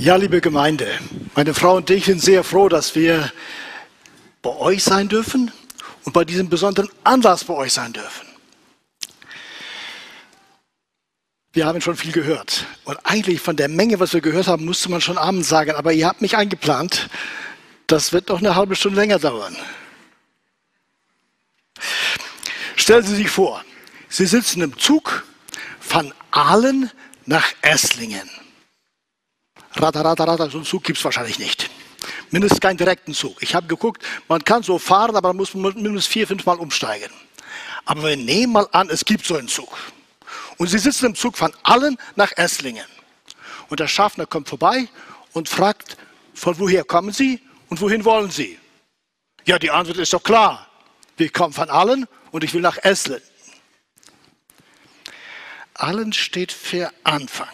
Ja, liebe Gemeinde, meine Frau und ich sind sehr froh, dass wir bei euch sein dürfen und bei diesem besonderen Anlass bei euch sein dürfen. Wir haben schon viel gehört. Und eigentlich von der Menge, was wir gehört haben, musste man schon Abend sagen. Aber ihr habt mich eingeplant. Das wird noch eine halbe Stunde länger dauern. Stellen Sie sich vor, Sie sitzen im Zug von Aalen nach Esslingen. Rata, rata, rata, so einen Zug gibt es wahrscheinlich nicht. Mindestens keinen direkten Zug. Ich habe geguckt, man kann so fahren, aber man muss mindestens vier, fünf Mal umsteigen. Aber wir nehmen mal an, es gibt so einen Zug. Und Sie sitzen im Zug von Allen nach Esslingen. Und der Schaffner kommt vorbei und fragt, von woher kommen Sie und wohin wollen Sie? Ja, die Antwort ist doch klar. Wir kommen von Allen und ich will nach Esslingen. Allen steht für Anfang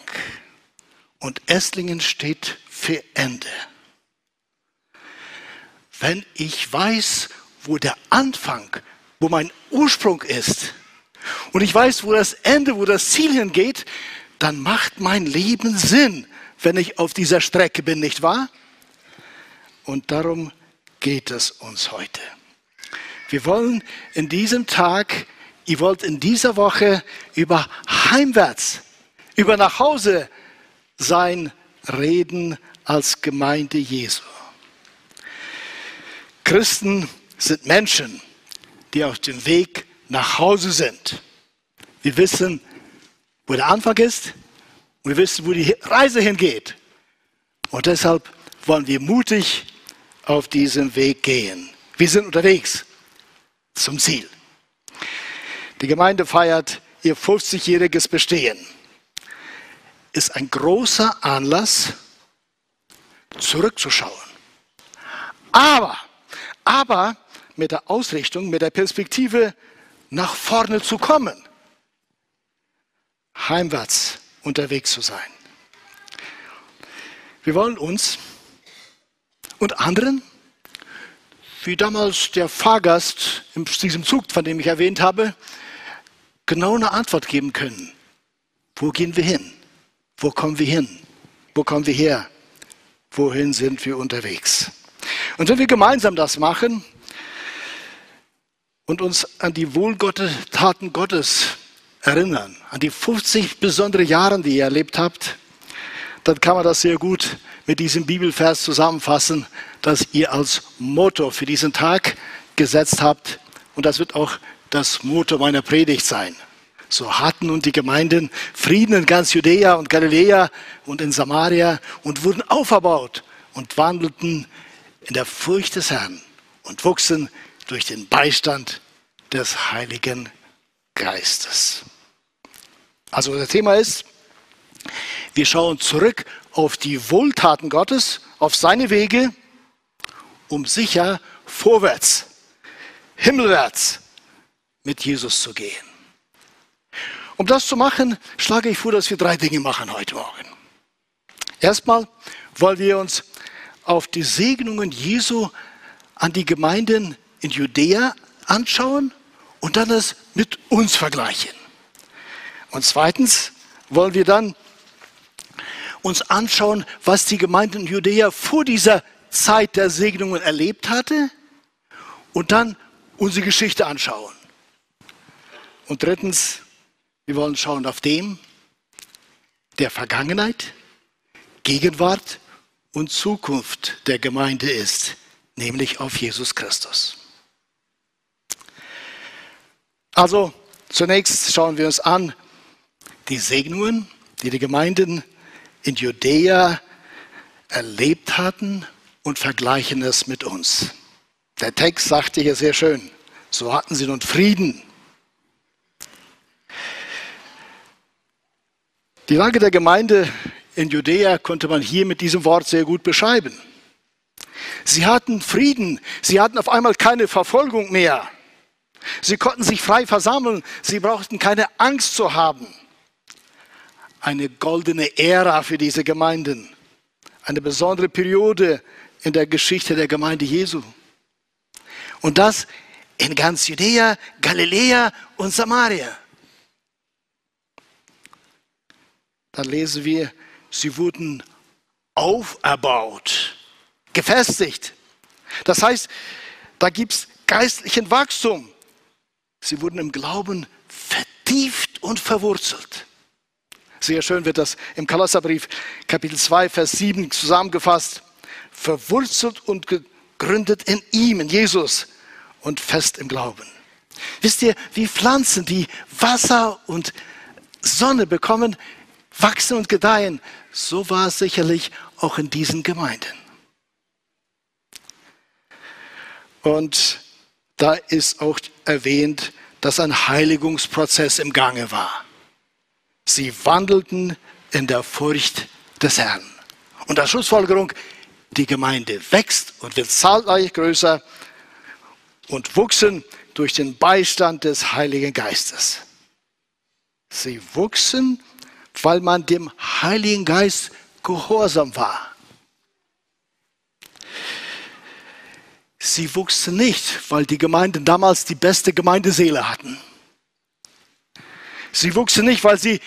und Esslingen steht für Ende. Wenn ich weiß, wo der Anfang, wo mein Ursprung ist und ich weiß, wo das Ende, wo das Ziel hingeht, dann macht mein Leben Sinn, wenn ich auf dieser Strecke bin, nicht wahr? Und darum geht es uns heute. Wir wollen in diesem Tag, ihr wollt in dieser Woche über heimwärts, über nach Hause sein Reden als Gemeinde Jesu. Christen sind Menschen, die auf dem Weg nach Hause sind. Wir wissen, wo der Anfang ist und wir wissen, wo die Reise hingeht. Und deshalb wollen wir mutig auf diesem Weg gehen. Wir sind unterwegs zum Ziel. Die Gemeinde feiert ihr 50-jähriges Bestehen ist ein großer Anlass, zurückzuschauen. Aber, aber mit der Ausrichtung, mit der Perspektive, nach vorne zu kommen. Heimwärts unterwegs zu sein. Wir wollen uns und anderen, wie damals der Fahrgast in diesem Zug, von dem ich erwähnt habe, genau eine Antwort geben können. Wo gehen wir hin? Wo kommen wir hin? Wo kommen wir her? Wohin sind wir unterwegs? Und wenn wir gemeinsam das machen und uns an die Wohltaten Gottes erinnern, an die 50 besondere Jahre, die ihr erlebt habt, dann kann man das sehr gut mit diesem Bibelvers zusammenfassen, das ihr als Motto für diesen Tag gesetzt habt. Und das wird auch das Motto meiner Predigt sein. So hatten nun die Gemeinden Frieden in ganz Judäa und Galiläa und in Samaria und wurden auferbaut und wandelten in der Furcht des Herrn und wuchsen durch den Beistand des Heiligen Geistes. Also unser Thema ist, wir schauen zurück auf die Wohltaten Gottes, auf seine Wege, um sicher vorwärts, himmelwärts mit Jesus zu gehen. Um das zu machen, schlage ich vor, dass wir drei Dinge machen heute Morgen. Erstmal wollen wir uns auf die Segnungen Jesu an die Gemeinden in Judäa anschauen und dann das mit uns vergleichen. Und zweitens wollen wir dann uns anschauen, was die Gemeinde in Judäa vor dieser Zeit der Segnungen erlebt hatte und dann unsere Geschichte anschauen. Und drittens wir wollen schauen auf dem, der Vergangenheit, Gegenwart und Zukunft der Gemeinde ist, nämlich auf Jesus Christus. Also zunächst schauen wir uns an die Segnungen, die die Gemeinden in Judäa erlebt hatten und vergleichen es mit uns. Der Text sagte hier sehr schön, so hatten sie nun Frieden Die Lage der Gemeinde in Judäa konnte man hier mit diesem Wort sehr gut beschreiben. Sie hatten Frieden, sie hatten auf einmal keine Verfolgung mehr. Sie konnten sich frei versammeln, sie brauchten keine Angst zu haben. Eine goldene Ära für diese Gemeinden, eine besondere Periode in der Geschichte der Gemeinde Jesu. Und das in ganz Judäa, Galiläa und Samaria. Dann lesen wir, sie wurden auferbaut, gefestigt. Das heißt, da gibt es geistlichen Wachstum. Sie wurden im Glauben vertieft und verwurzelt. Sehr schön wird das im Kolosserbrief Kapitel 2, Vers 7 zusammengefasst. Verwurzelt und gegründet in ihm, in Jesus und fest im Glauben. Wisst ihr, wie Pflanzen, die Wasser und Sonne bekommen, wachsen und gedeihen, so war es sicherlich auch in diesen Gemeinden. Und da ist auch erwähnt, dass ein Heiligungsprozess im Gange war. Sie wandelten in der Furcht des Herrn. Und als Schlussfolgerung, die Gemeinde wächst und wird zahlreich größer und wuchsen durch den Beistand des Heiligen Geistes. Sie wuchsen, weil man dem Heiligen Geist gehorsam war. Sie wuchsen nicht, weil die Gemeinden damals die beste Gemeindeseele hatten. Sie wuchsen nicht, weil sie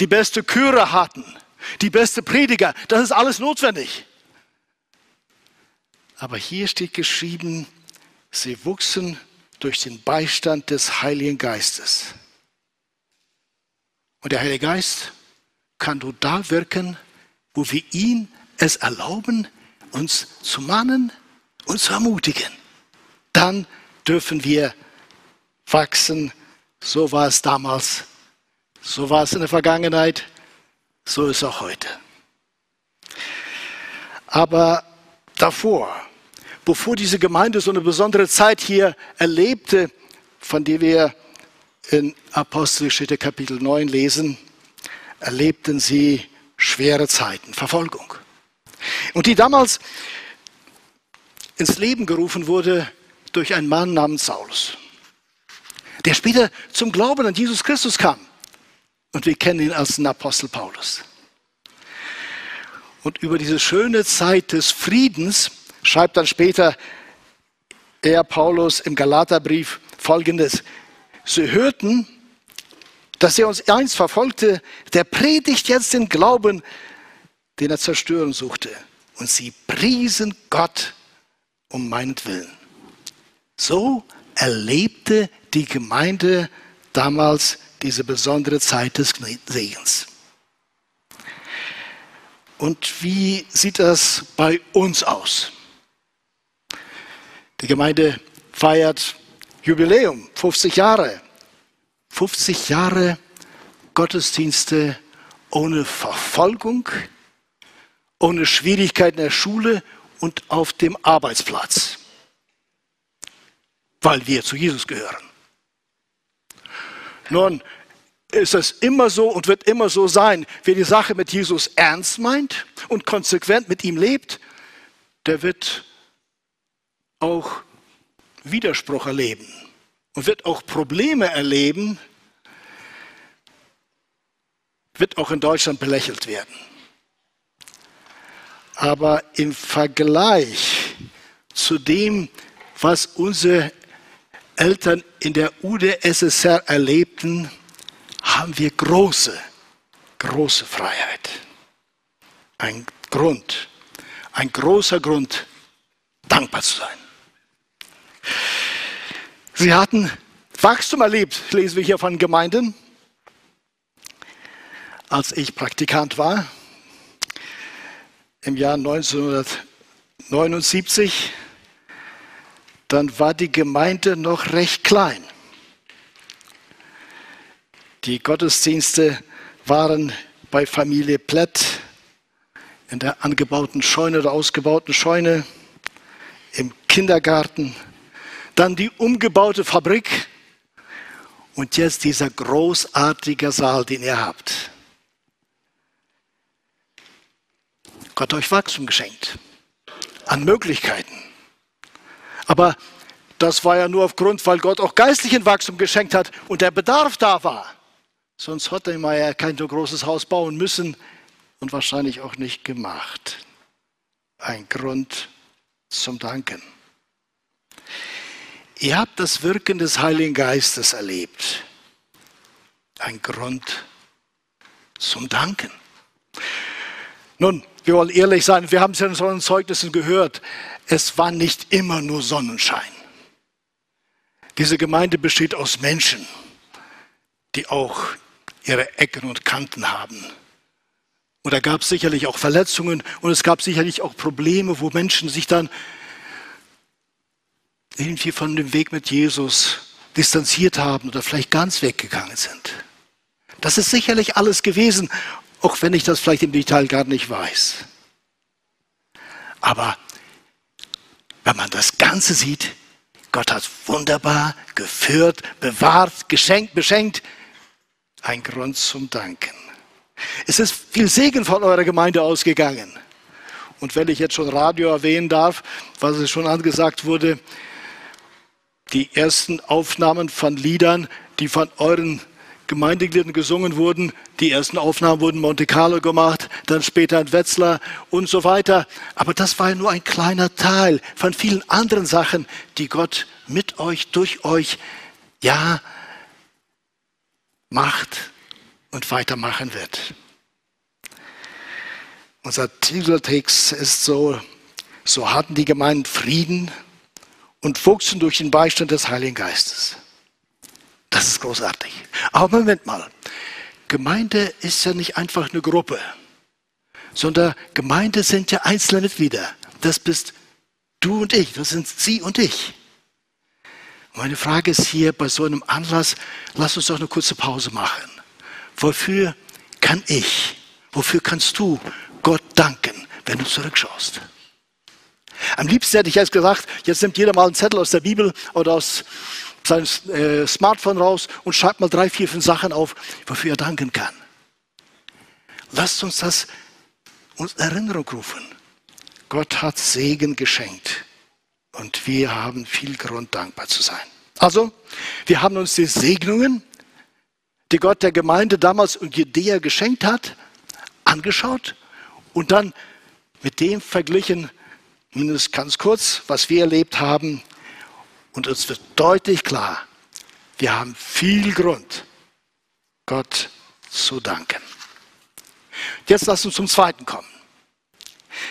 die beste Chöre hatten, die beste Prediger. Das ist alles notwendig. Aber hier steht geschrieben, sie wuchsen durch den Beistand des Heiligen Geistes. Und der Heilige Geist kann nur da wirken, wo wir ihn es erlauben, uns zu mahnen und zu ermutigen. Dann dürfen wir wachsen. So war es damals, so war es in der Vergangenheit, so ist es auch heute. Aber davor, bevor diese Gemeinde so eine besondere Zeit hier erlebte, von der wir in Apostelgeschichte Kapitel 9 lesen, erlebten sie schwere Zeiten, Verfolgung. Und die damals ins Leben gerufen wurde durch einen Mann namens Saulus, der später zum Glauben an Jesus Christus kam. Und wir kennen ihn als den Apostel Paulus. Und über diese schöne Zeit des Friedens schreibt dann später der Paulus im Galaterbrief folgendes. Sie hörten, dass er uns einst verfolgte, der predigt jetzt den Glauben, den er zerstören suchte. Und sie priesen Gott um meinetwillen. So erlebte die Gemeinde damals diese besondere Zeit des Segens. Und wie sieht das bei uns aus? Die Gemeinde feiert Jubiläum, 50 Jahre. 50 Jahre Gottesdienste ohne Verfolgung, ohne Schwierigkeiten in der Schule und auf dem Arbeitsplatz, weil wir zu Jesus gehören. Nun ist es immer so und wird immer so sein, wer die Sache mit Jesus ernst meint und konsequent mit ihm lebt, der wird auch Widerspruch erleben und wird auch Probleme erleben, wird auch in Deutschland belächelt werden. Aber im Vergleich zu dem, was unsere Eltern in der UdSSR erlebten, haben wir große, große Freiheit. Ein Grund, ein großer Grund, dankbar zu sein. Sie hatten Wachstum erlebt, lesen wir hier von Gemeinden. Als ich Praktikant war, im Jahr 1979, dann war die Gemeinde noch recht klein. Die Gottesdienste waren bei Familie Plätt in der angebauten Scheune oder ausgebauten Scheune, im Kindergarten, dann die umgebaute Fabrik und jetzt dieser großartige Saal, den ihr habt. Gott hat euch Wachstum geschenkt an Möglichkeiten. Aber das war ja nur aufgrund, weil Gott auch geistlichen Wachstum geschenkt hat und der Bedarf da war. Sonst hätte man ja kein so großes Haus bauen müssen und wahrscheinlich auch nicht gemacht. Ein Grund zum Danken. Ihr habt das Wirken des Heiligen Geistes erlebt. Ein Grund zum Danken. Nun, wir wollen ehrlich sein, wir haben es ja in unseren Zeugnissen gehört, es war nicht immer nur Sonnenschein. Diese Gemeinde besteht aus Menschen, die auch ihre Ecken und Kanten haben. Und da gab es sicherlich auch Verletzungen und es gab sicherlich auch Probleme, wo Menschen sich dann irgendwie von dem Weg mit Jesus distanziert haben oder vielleicht ganz weggegangen sind. Das ist sicherlich alles gewesen, auch wenn ich das vielleicht im Detail gar nicht weiß. Aber wenn man das Ganze sieht, Gott hat wunderbar geführt, bewahrt, geschenkt, beschenkt. Ein Grund zum Danken. Es ist viel Segen von eurer Gemeinde ausgegangen. Und wenn ich jetzt schon Radio erwähnen darf, was es schon angesagt wurde, die ersten Aufnahmen von Liedern, die von euren Gemeindegliedern gesungen wurden. Die ersten Aufnahmen wurden in Monte Carlo gemacht, dann später in Wetzlar und so weiter. Aber das war ja nur ein kleiner Teil von vielen anderen Sachen, die Gott mit euch, durch euch, ja, macht und weitermachen wird. Unser Titeltext ist so, so hatten die Gemeinden Frieden und wuchsen durch den Beistand des Heiligen Geistes. Das ist großartig. Aber Moment mal, Gemeinde ist ja nicht einfach eine Gruppe, sondern Gemeinde sind ja einzelne Mitglieder. Das bist du und ich, das sind sie und ich. Meine Frage ist hier bei so einem Anlass, lass uns doch eine kurze Pause machen. Wofür kann ich, wofür kannst du Gott danken, wenn du zurückschaust? Am liebsten hätte ich jetzt gesagt, jetzt nimmt jeder mal einen Zettel aus der Bibel oder aus seinem äh, Smartphone raus und schreibt mal drei, vier, fünf Sachen auf, wofür er danken kann. Lasst uns das uns Erinnerung rufen. Gott hat Segen geschenkt und wir haben viel Grund, dankbar zu sein. Also, wir haben uns die Segnungen, die Gott der Gemeinde damals in Judäa geschenkt hat, angeschaut und dann mit dem verglichen, mindestens ganz kurz, was wir erlebt haben. Und uns wird deutlich klar, wir haben viel Grund, Gott zu danken. Jetzt lass uns zum zweiten kommen.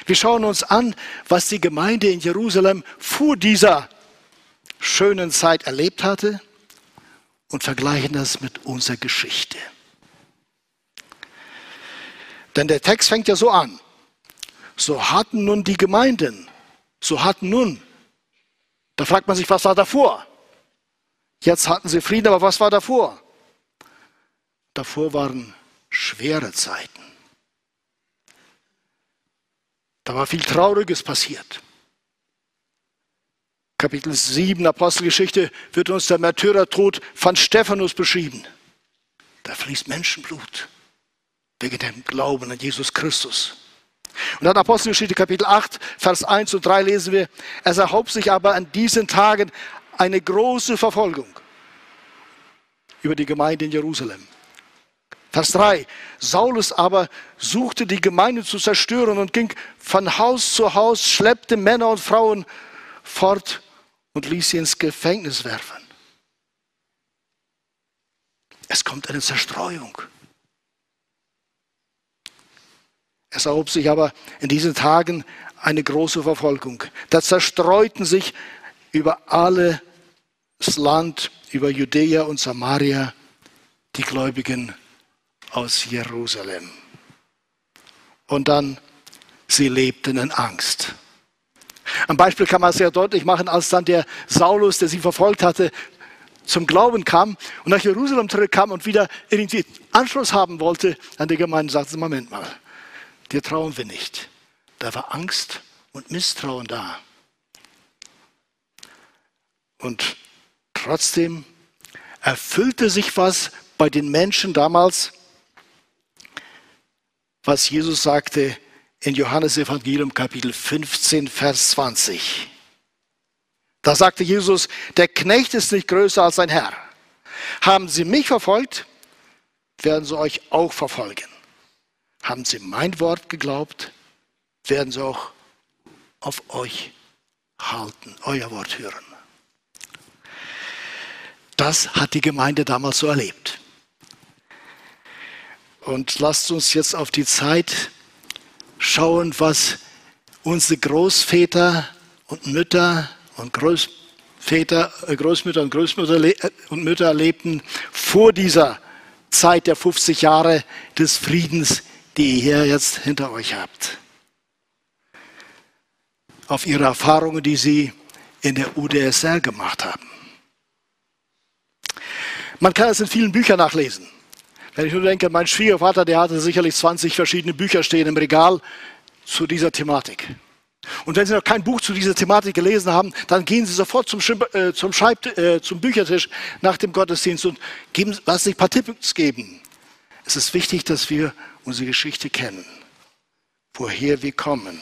Wir schauen uns an, was die Gemeinde in Jerusalem vor dieser schönen Zeit erlebt hatte und vergleichen das mit unserer Geschichte. Denn der Text fängt ja so an. So hatten nun die Gemeinden, so hatten nun, da fragt man sich, was war davor? Jetzt hatten sie Frieden, aber was war davor? Davor waren schwere Zeiten. Da war viel Trauriges passiert. Kapitel 7 Apostelgeschichte wird uns der Märtyrertod von Stephanus beschrieben. Da fließt Menschenblut wegen dem Glauben an Jesus Christus. Und dann Apostelgeschichte Kapitel 8, Vers 1 und 3 lesen wir, es erhob sich aber an diesen Tagen eine große Verfolgung über die Gemeinde in Jerusalem. Vers 3. Saulus aber suchte die Gemeinde zu zerstören und ging von Haus zu Haus, schleppte Männer und Frauen fort und ließ sie ins Gefängnis werfen. Es kommt eine Zerstreuung. Es erhob sich aber in diesen Tagen eine große Verfolgung. Da zerstreuten sich über alles Land, über Judäa und Samaria, die Gläubigen aus Jerusalem. Und dann, sie lebten in Angst. Am Beispiel kann man sehr deutlich machen, als dann der Saulus, der sie verfolgt hatte, zum Glauben kam und nach Jerusalem zurückkam und wieder irgendwie Anschluss haben wollte an die Gemeinde, sagte Moment mal, dir trauen wir nicht. Da war Angst und Misstrauen da. Und trotzdem erfüllte sich was bei den Menschen damals, was Jesus sagte in Johannes Evangelium Kapitel 15, Vers 20. Da sagte Jesus, der Knecht ist nicht größer als sein Herr. Haben Sie mich verfolgt, werden Sie euch auch verfolgen. Haben Sie mein Wort geglaubt, werden Sie auch auf euch halten, euer Wort hören. Das hat die Gemeinde damals so erlebt. Und lasst uns jetzt auf die Zeit schauen, was unsere Großväter und Mütter und Großväter, äh, Großmütter und Großmütter äh, und Mütter erlebten vor dieser Zeit der 50 Jahre des Friedens, die ihr hier jetzt hinter euch habt. Auf ihre Erfahrungen, die sie in der UdSR gemacht haben. Man kann es in vielen Büchern nachlesen. Wenn ich nur denke, mein Schwiegervater, der hatte sicherlich 20 verschiedene Bücher stehen im Regal zu dieser Thematik. Und wenn Sie noch kein Buch zu dieser Thematik gelesen haben, dann gehen Sie sofort zum, äh, zum, äh, zum Büchertisch nach dem Gottesdienst und geben, lassen sich ein paar Tipps geben. Es ist wichtig, dass wir unsere Geschichte kennen, woher wir kommen.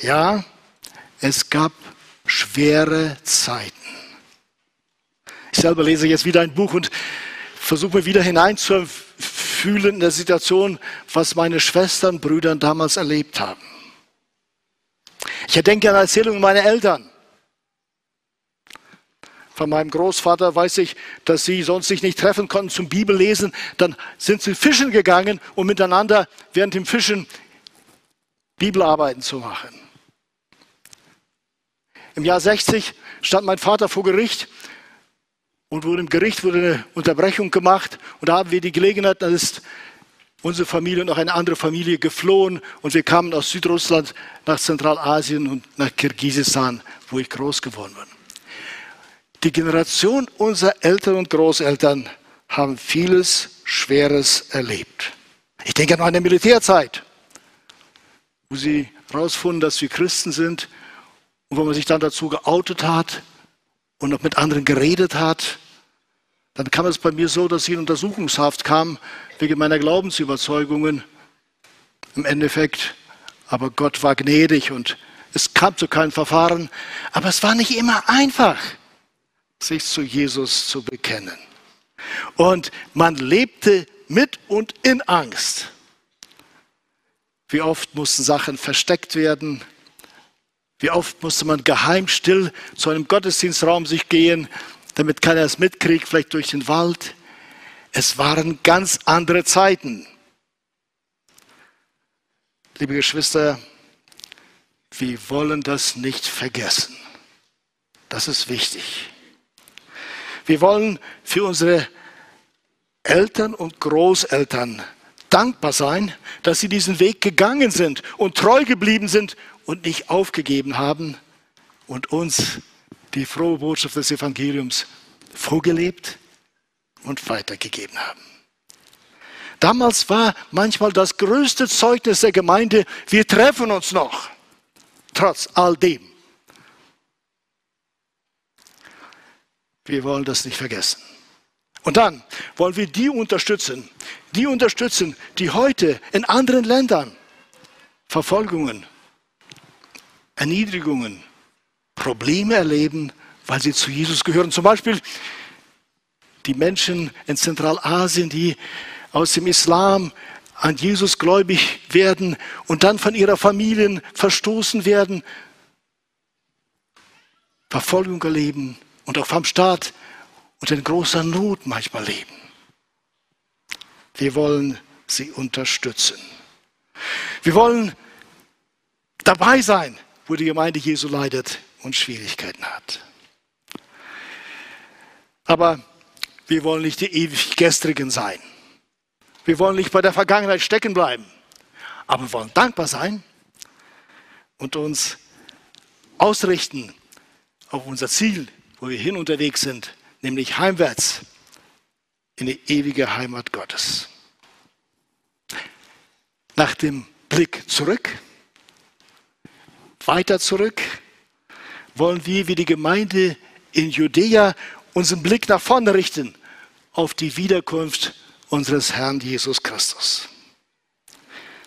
Ja, es gab schwere Zeiten. Ich selber lese jetzt wieder ein Buch und versuche mir wieder hineinzufühlen in der Situation, was meine Schwestern Brüder damals erlebt haben. Ich denke an Erzählungen meiner Eltern. Von meinem Großvater weiß ich, dass sie sonst sich nicht treffen konnten zum Bibellesen. Dann sind sie fischen gegangen, um miteinander während dem Fischen Bibelarbeiten zu machen. Im Jahr 60 stand mein Vater vor Gericht und wurde im Gericht wurde eine Unterbrechung gemacht und da haben wir die Gelegenheit, dann ist unsere Familie und auch eine andere Familie geflohen und wir kamen aus Südrussland nach Zentralasien und nach Kirgisistan, wo ich groß geworden bin. Die Generation unserer Eltern und Großeltern haben vieles Schweres erlebt. Ich denke an meine Militärzeit, wo sie herausfunden, dass wir Christen sind und wo man sich dann dazu geoutet hat und noch mit anderen geredet hat. Dann kam es bei mir so, dass ich in Untersuchungshaft kam wegen meiner Glaubensüberzeugungen. Im Endeffekt, aber Gott war gnädig und es kam zu keinem Verfahren. Aber es war nicht immer einfach, sich zu Jesus zu bekennen. Und man lebte mit und in Angst. Wie oft mussten Sachen versteckt werden, wie oft musste man geheim still zu einem Gottesdienstraum sich gehen, damit keiner es mitkriegt, vielleicht durch den Wald. Es waren ganz andere Zeiten. Liebe Geschwister, wir wollen das nicht vergessen. Das ist wichtig. Wir wollen für unsere Eltern und Großeltern dankbar sein, dass sie diesen Weg gegangen sind und treu geblieben sind und nicht aufgegeben haben und uns die frohe Botschaft des Evangeliums vorgelebt und weitergegeben haben. Damals war manchmal das größte Zeugnis der Gemeinde, wir treffen uns noch, trotz all dem. Wir wollen das nicht vergessen. Und dann wollen wir die unterstützen, die unterstützen, die heute in anderen Ländern Verfolgungen, Erniedrigungen, Probleme erleben, weil sie zu Jesus gehören. Zum Beispiel die Menschen in Zentralasien, die aus dem Islam an Jesus gläubig werden und dann von ihrer Familien verstoßen werden, Verfolgung erleben und auch vom Staat und in großer Not manchmal leben. Wir wollen sie unterstützen. Wir wollen dabei sein, wo die Gemeinde Jesu leidet und Schwierigkeiten hat. Aber wir wollen nicht die ewig Gestrigen sein. Wir wollen nicht bei der Vergangenheit stecken bleiben. Aber wir wollen dankbar sein und uns ausrichten auf unser Ziel, wo wir hin unterwegs sind, nämlich heimwärts in die ewige Heimat Gottes. Nach dem Blick zurück weiter zurück wollen wir wie die Gemeinde in Judäa unseren Blick nach vorne richten auf die Wiederkunft unseres Herrn Jesus Christus.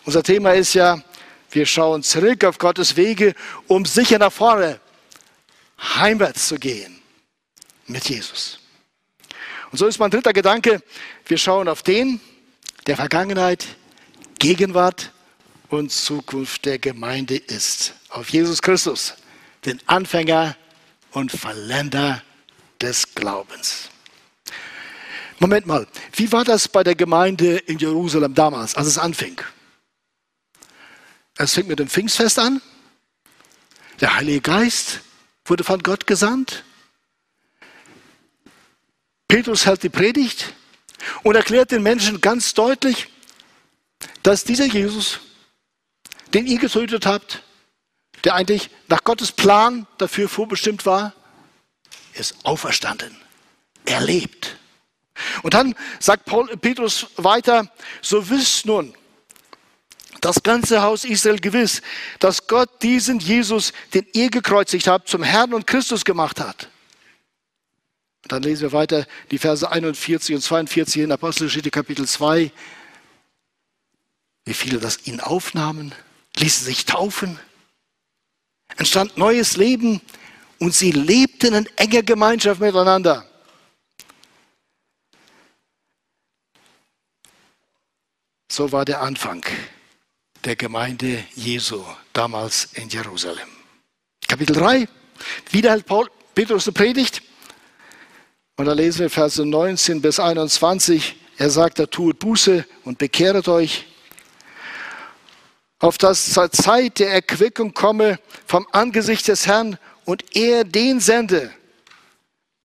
Unser Thema ist ja, wir schauen zurück auf Gottes Wege, um sicher nach vorne, heimwärts zu gehen mit Jesus. Und so ist mein dritter Gedanke, wir schauen auf den, der Vergangenheit, Gegenwart und Zukunft der Gemeinde ist. Auf Jesus Christus, den Anfänger und Verländer des Glaubens. Moment mal, wie war das bei der Gemeinde in Jerusalem damals, als es anfing? Es fängt mit dem Pfingstfest an. Der Heilige Geist wurde von Gott gesandt. Petrus hält die Predigt und erklärt den Menschen ganz deutlich, dass dieser Jesus, den ihr getötet habt, der eigentlich nach Gottes Plan dafür vorbestimmt war, ist auferstanden. Er lebt. Und dann sagt Paul, Petrus weiter, so wisst nun das ganze Haus Israel gewiss, dass Gott diesen Jesus, den ihr gekreuzigt habt, zum Herrn und Christus gemacht hat. Und dann lesen wir weiter die Verse 41 und 42 in Apostelgeschichte Kapitel 2. Wie viele das ihn aufnahmen, ließen sich taufen, entstand neues Leben und sie lebten in enger Gemeinschaft miteinander. So war der Anfang der Gemeinde Jesu damals in Jerusalem. Kapitel 3, wieder hält Paul, Petrus eine Predigt. Und da lesen wir Verse 19 bis 21. Er sagt, er tut Buße und bekehret euch, auf das zur Zeit der Erquickung komme vom Angesicht des Herrn und er den sende,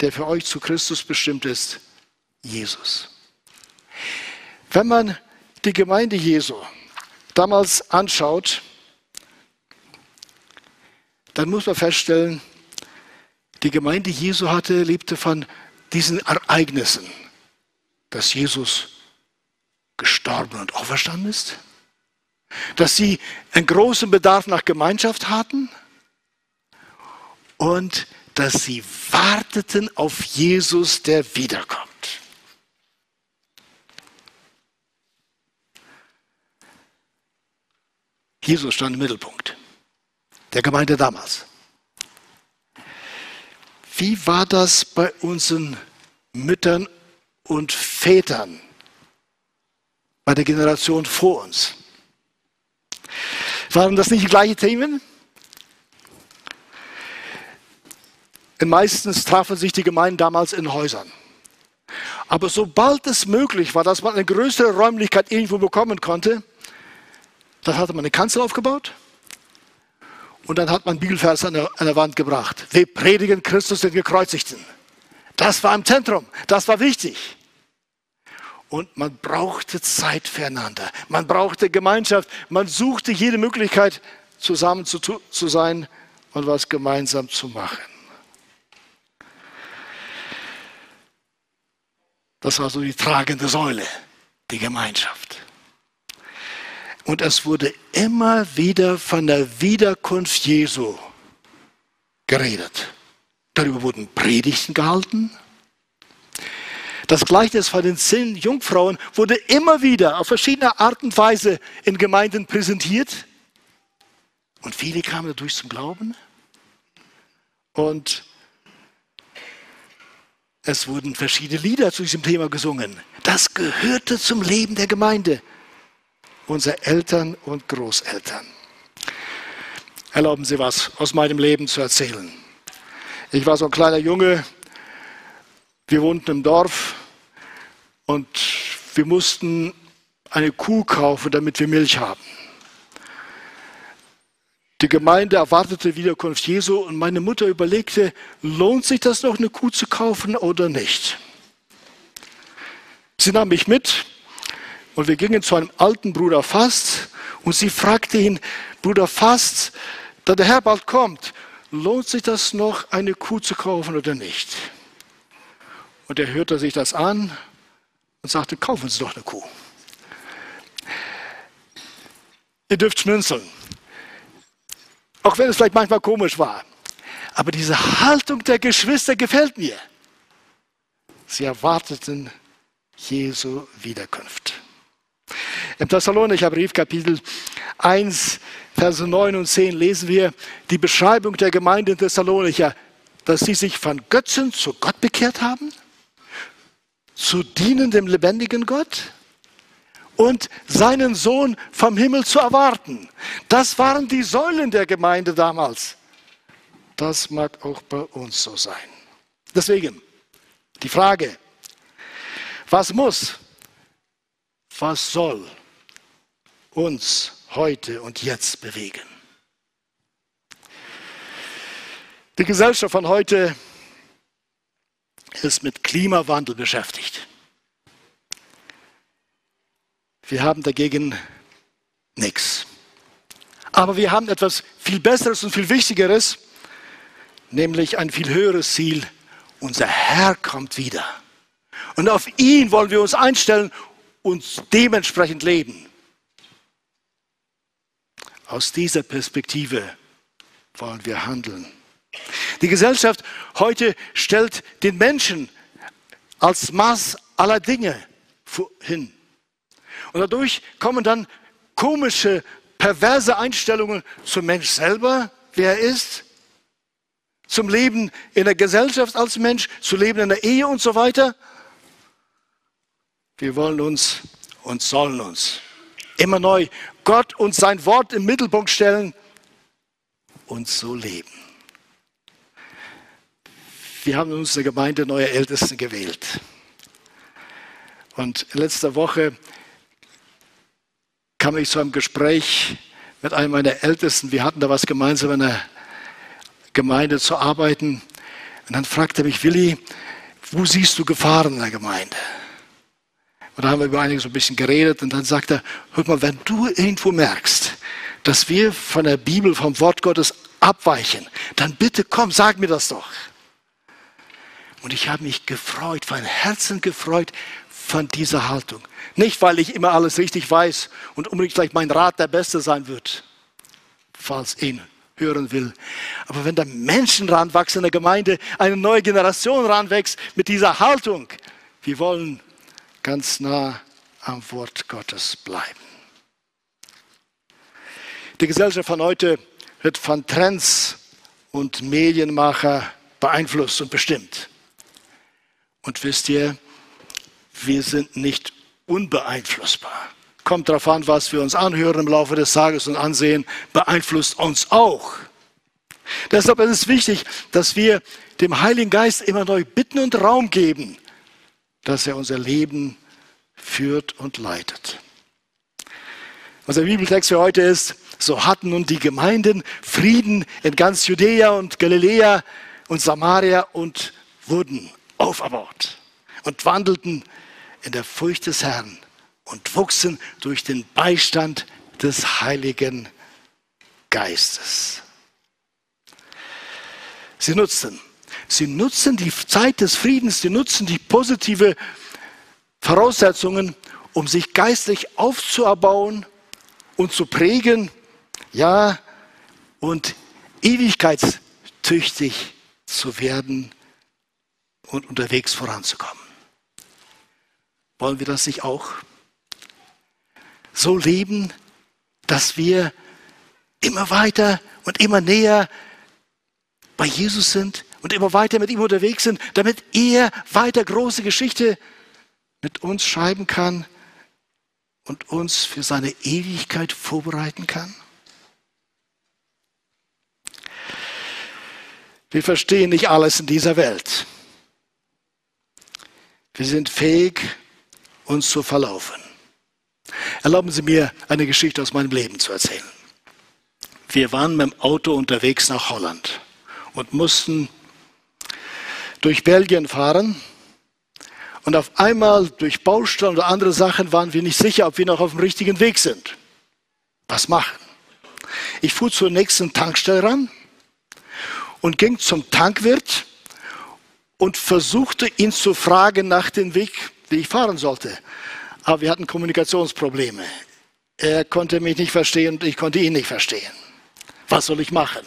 der für euch zu Christus bestimmt ist, Jesus. Wenn man die Gemeinde Jesu damals anschaut, dann muss man feststellen, die Gemeinde Jesu hatte, lebte von diesen Ereignissen, dass Jesus gestorben und auferstanden ist, dass sie einen großen Bedarf nach Gemeinschaft hatten und dass sie warteten auf Jesus, der wiederkommt. Jesus stand im Mittelpunkt der Gemeinde damals. Wie war das bei unseren Müttern und Vätern, bei der Generation vor uns? Waren das nicht die gleichen Themen? Meistens trafen sich die Gemeinden damals in Häusern. Aber sobald es möglich war, dass man eine größere Räumlichkeit irgendwo bekommen konnte, dann hatte man eine Kanzel aufgebaut und dann hat man Bibelvers an der, an der Wand gebracht. Wir predigen Christus den Gekreuzigten. Das war im Zentrum, das war wichtig. Und man brauchte Zeit füreinander. Man brauchte Gemeinschaft. Man suchte jede Möglichkeit, zusammen zu, zu sein und was gemeinsam zu machen. Das war so die tragende Säule, die Gemeinschaft. Und es wurde immer wieder von der Wiederkunft Jesu geredet. Darüber wurden Predigten gehalten. Das Gleichnis von den zehn Jungfrauen wurde immer wieder auf verschiedene Art und Weise in Gemeinden präsentiert. Und viele kamen dadurch zum Glauben. Und es wurden verschiedene Lieder zu diesem Thema gesungen. Das gehörte zum Leben der Gemeinde unsere Eltern und Großeltern. Erlauben Sie was aus meinem Leben zu erzählen. Ich war so ein kleiner Junge, wir wohnten im Dorf und wir mussten eine Kuh kaufen, damit wir Milch haben. Die Gemeinde erwartete Wiederkunft Jesu und meine Mutter überlegte, lohnt sich das noch, eine Kuh zu kaufen oder nicht? Sie nahm mich mit und wir gingen zu einem alten Bruder Fast und sie fragte ihn, Bruder Fast, da der Herr bald kommt, lohnt sich das noch, eine Kuh zu kaufen oder nicht? Und er hörte sich das an und sagte, kaufen Sie doch eine Kuh. Ihr dürft schmunzeln. Auch wenn es vielleicht manchmal komisch war. Aber diese Haltung der Geschwister gefällt mir. Sie erwarteten Jesu Wiederkunft. Im Thessalonicher Brief, Kapitel 1, Verse 9 und 10 lesen wir die Beschreibung der Gemeinde in Thessalonicher, dass sie sich von Götzen zu Gott bekehrt haben, zu dienen dem lebendigen Gott und seinen Sohn vom Himmel zu erwarten. Das waren die Säulen der Gemeinde damals. Das mag auch bei uns so sein. Deswegen die Frage, was muss was soll uns heute und jetzt bewegen. Die Gesellschaft von heute ist mit Klimawandel beschäftigt. Wir haben dagegen nichts. Aber wir haben etwas viel Besseres und viel Wichtigeres, nämlich ein viel höheres Ziel. Unser Herr kommt wieder. Und auf ihn wollen wir uns einstellen und dementsprechend leben. Aus dieser Perspektive wollen wir handeln. Die Gesellschaft heute stellt den Menschen als Maß aller Dinge hin. Und dadurch kommen dann komische, perverse Einstellungen zum Mensch selber, wer er ist, zum Leben in der Gesellschaft als Mensch, zu Leben in der Ehe und so weiter. Wir wollen uns und sollen uns immer neu Gott und sein Wort im Mittelpunkt stellen und so leben. Wir haben in unserer Gemeinde neue Ältesten gewählt. Und letzte Woche kam ich zu einem Gespräch mit einem meiner Ältesten. Wir hatten da was gemeinsam in der Gemeinde zu arbeiten. Und dann fragte mich, Willi, wo siehst du Gefahren in der Gemeinde? Und da haben wir über einiges ein bisschen geredet und dann sagt er, hör mal, wenn du irgendwo merkst, dass wir von der Bibel, vom Wort Gottes abweichen, dann bitte komm, sag mir das doch. Und ich habe mich gefreut, von Herzen gefreut von dieser Haltung. Nicht, weil ich immer alles richtig weiß und unbedingt gleich mein Rat der Beste sein wird, falls ihn hören will. Aber wenn da Menschen ranwachsen in der Gemeinde, eine neue Generation ranwächst mit dieser Haltung, wir wollen ganz nah am Wort Gottes bleiben. Die Gesellschaft von heute wird von Trends und Medienmacher beeinflusst und bestimmt. Und wisst ihr, wir sind nicht unbeeinflussbar. Kommt darauf an, was wir uns anhören im Laufe des Tages und ansehen, beeinflusst uns auch. Deshalb ist es wichtig, dass wir dem Heiligen Geist immer neu bitten und Raum geben, dass er unser Leben führt und leitet. Unser Bibeltext für heute ist, so hatten nun die Gemeinden Frieden in ganz Judäa und Galiläa und Samaria und wurden auferbaut und wandelten in der Furcht des Herrn und wuchsen durch den Beistand des Heiligen Geistes. Sie nutzten Sie nutzen die Zeit des Friedens, sie nutzen die positive Voraussetzungen, um sich geistlich aufzuerbauen und zu prägen, ja, und ewigkeitstüchtig zu werden und unterwegs voranzukommen. Wollen wir das nicht auch? So leben, dass wir immer weiter und immer näher bei Jesus sind, und immer weiter mit ihm unterwegs sind, damit er weiter große Geschichte mit uns schreiben kann und uns für seine Ewigkeit vorbereiten kann? Wir verstehen nicht alles in dieser Welt. Wir sind fähig, uns zu verlaufen. Erlauben Sie mir, eine Geschichte aus meinem Leben zu erzählen. Wir waren mit dem Auto unterwegs nach Holland und mussten durch Belgien fahren und auf einmal durch Baustellen oder andere Sachen waren wir nicht sicher, ob wir noch auf dem richtigen Weg sind. Was machen? Ich fuhr zur nächsten Tankstelle ran und ging zum Tankwirt und versuchte ihn zu fragen nach dem Weg, wie ich fahren sollte. Aber wir hatten Kommunikationsprobleme. Er konnte mich nicht verstehen und ich konnte ihn nicht verstehen. Was soll ich machen?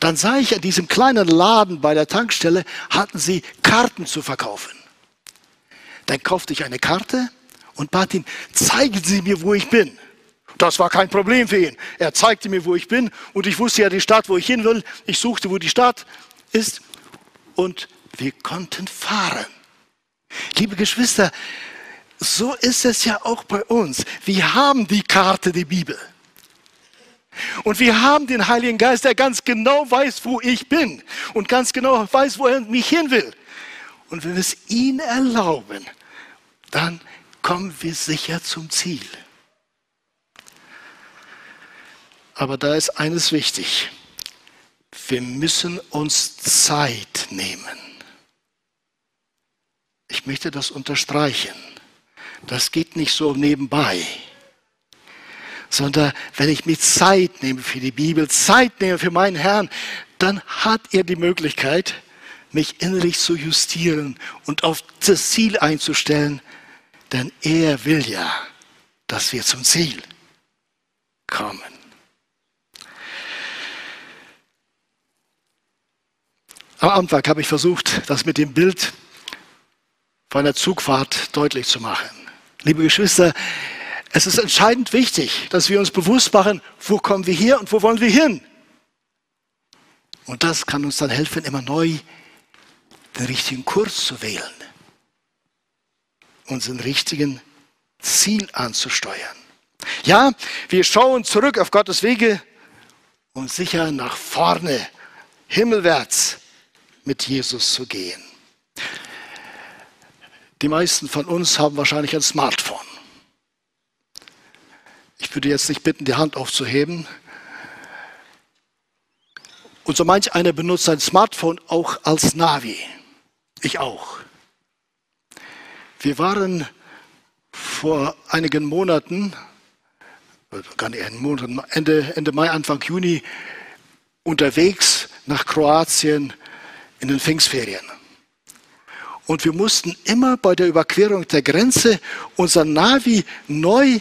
Dann sah ich an diesem kleinen Laden bei der Tankstelle, hatten sie Karten zu verkaufen. Dann kaufte ich eine Karte und bat ihn, zeigen Sie mir, wo ich bin. Das war kein Problem für ihn. Er zeigte mir, wo ich bin und ich wusste ja die Stadt, wo ich hin will. Ich suchte, wo die Stadt ist und wir konnten fahren. Liebe Geschwister, so ist es ja auch bei uns. Wir haben die Karte, die Bibel. Und wir haben den Heiligen Geist, der ganz genau weiß, wo ich bin und ganz genau weiß, wo er mich hin will. Und wenn wir es ihm erlauben, dann kommen wir sicher zum Ziel. Aber da ist eines wichtig. Wir müssen uns Zeit nehmen. Ich möchte das unterstreichen. Das geht nicht so nebenbei, sondern wenn ich mir Zeit nehme für die Bibel, Zeit nehme für meinen Herrn, dann hat er die Möglichkeit, mich innerlich zu justieren und auf das Ziel einzustellen, denn er will ja, dass wir zum Ziel kommen. Am Anfang habe ich versucht, das mit dem Bild von einer Zugfahrt deutlich zu machen. Liebe Geschwister, es ist entscheidend wichtig, dass wir uns bewusst machen, wo kommen wir her und wo wollen wir hin. Und das kann uns dann helfen, immer neu den richtigen Kurs zu wählen, unseren richtigen Ziel anzusteuern. Ja, wir schauen zurück auf Gottes Wege und sicher nach vorne, himmelwärts mit Jesus zu gehen. Die meisten von uns haben wahrscheinlich ein Smartphone. Würde jetzt nicht bitten, die Hand aufzuheben. Und so manch einer benutzt sein Smartphone auch als Navi. Ich auch. Wir waren vor einigen Monaten, gar nicht Monaten, Ende, Ende Mai, Anfang Juni, unterwegs nach Kroatien in den Pfingstferien. Und wir mussten immer bei der Überquerung der Grenze unser Navi neu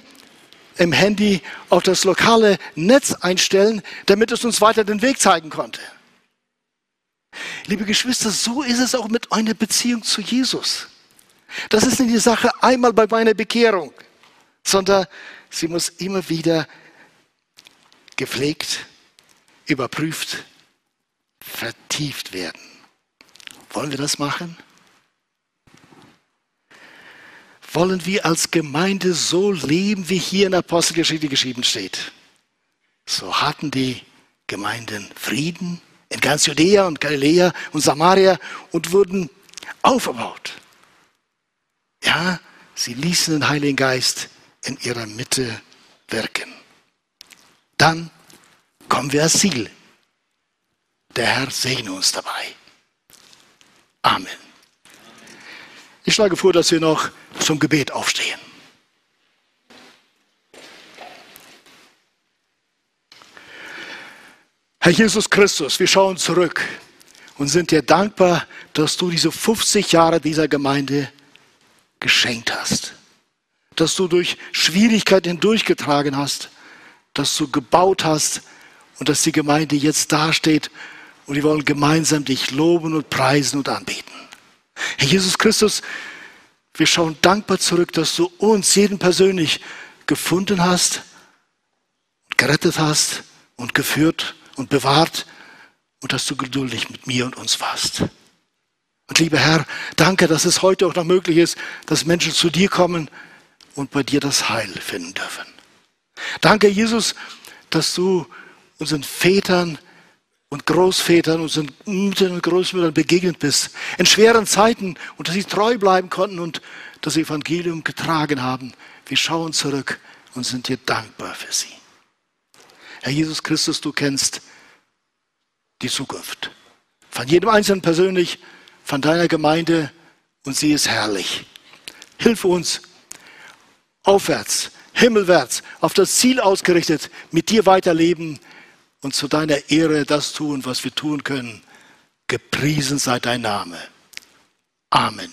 im Handy auf das lokale Netz einstellen, damit es uns weiter den Weg zeigen konnte. Liebe Geschwister, so ist es auch mit einer Beziehung zu Jesus. Das ist nicht die Sache einmal bei meiner Bekehrung, sondern sie muss immer wieder gepflegt, überprüft, vertieft werden. Wollen wir das machen? Wollen wir als Gemeinde so leben, wie hier in Apostelgeschichte geschrieben steht? So hatten die Gemeinden Frieden in ganz Judäa und Galiläa und Samaria und wurden aufgebaut. Ja, sie ließen den Heiligen Geist in ihrer Mitte wirken. Dann kommen wir als Ziel. Der Herr segne uns dabei. Amen. Ich schlage vor, dass wir noch zum Gebet aufstehen. Herr Jesus Christus, wir schauen zurück und sind dir dankbar, dass du diese 50 Jahre dieser Gemeinde geschenkt hast. Dass du durch Schwierigkeiten hindurchgetragen hast, dass du gebaut hast und dass die Gemeinde jetzt dasteht und wir wollen gemeinsam dich loben und preisen und anbeten. Herr Jesus Christus, wir schauen dankbar zurück, dass du uns jeden persönlich gefunden hast, gerettet hast und geführt und bewahrt und dass du geduldig mit mir und uns warst. Und lieber Herr, danke, dass es heute auch noch möglich ist, dass Menschen zu dir kommen und bei dir das Heil finden dürfen. Danke, Jesus, dass du unseren Vätern und Großvätern, unseren Müttern und Großmüttern begegnet bist. In schweren Zeiten und dass sie treu bleiben konnten und das Evangelium getragen haben. Wir schauen zurück und sind dir dankbar für sie. Herr Jesus Christus, du kennst die Zukunft. Von jedem Einzelnen persönlich, von deiner Gemeinde und sie ist herrlich. Hilf uns aufwärts, himmelwärts, auf das Ziel ausgerichtet, mit dir weiterleben und zu deiner Ehre das tun, was wir tun können. Gepriesen sei dein Name. Amen.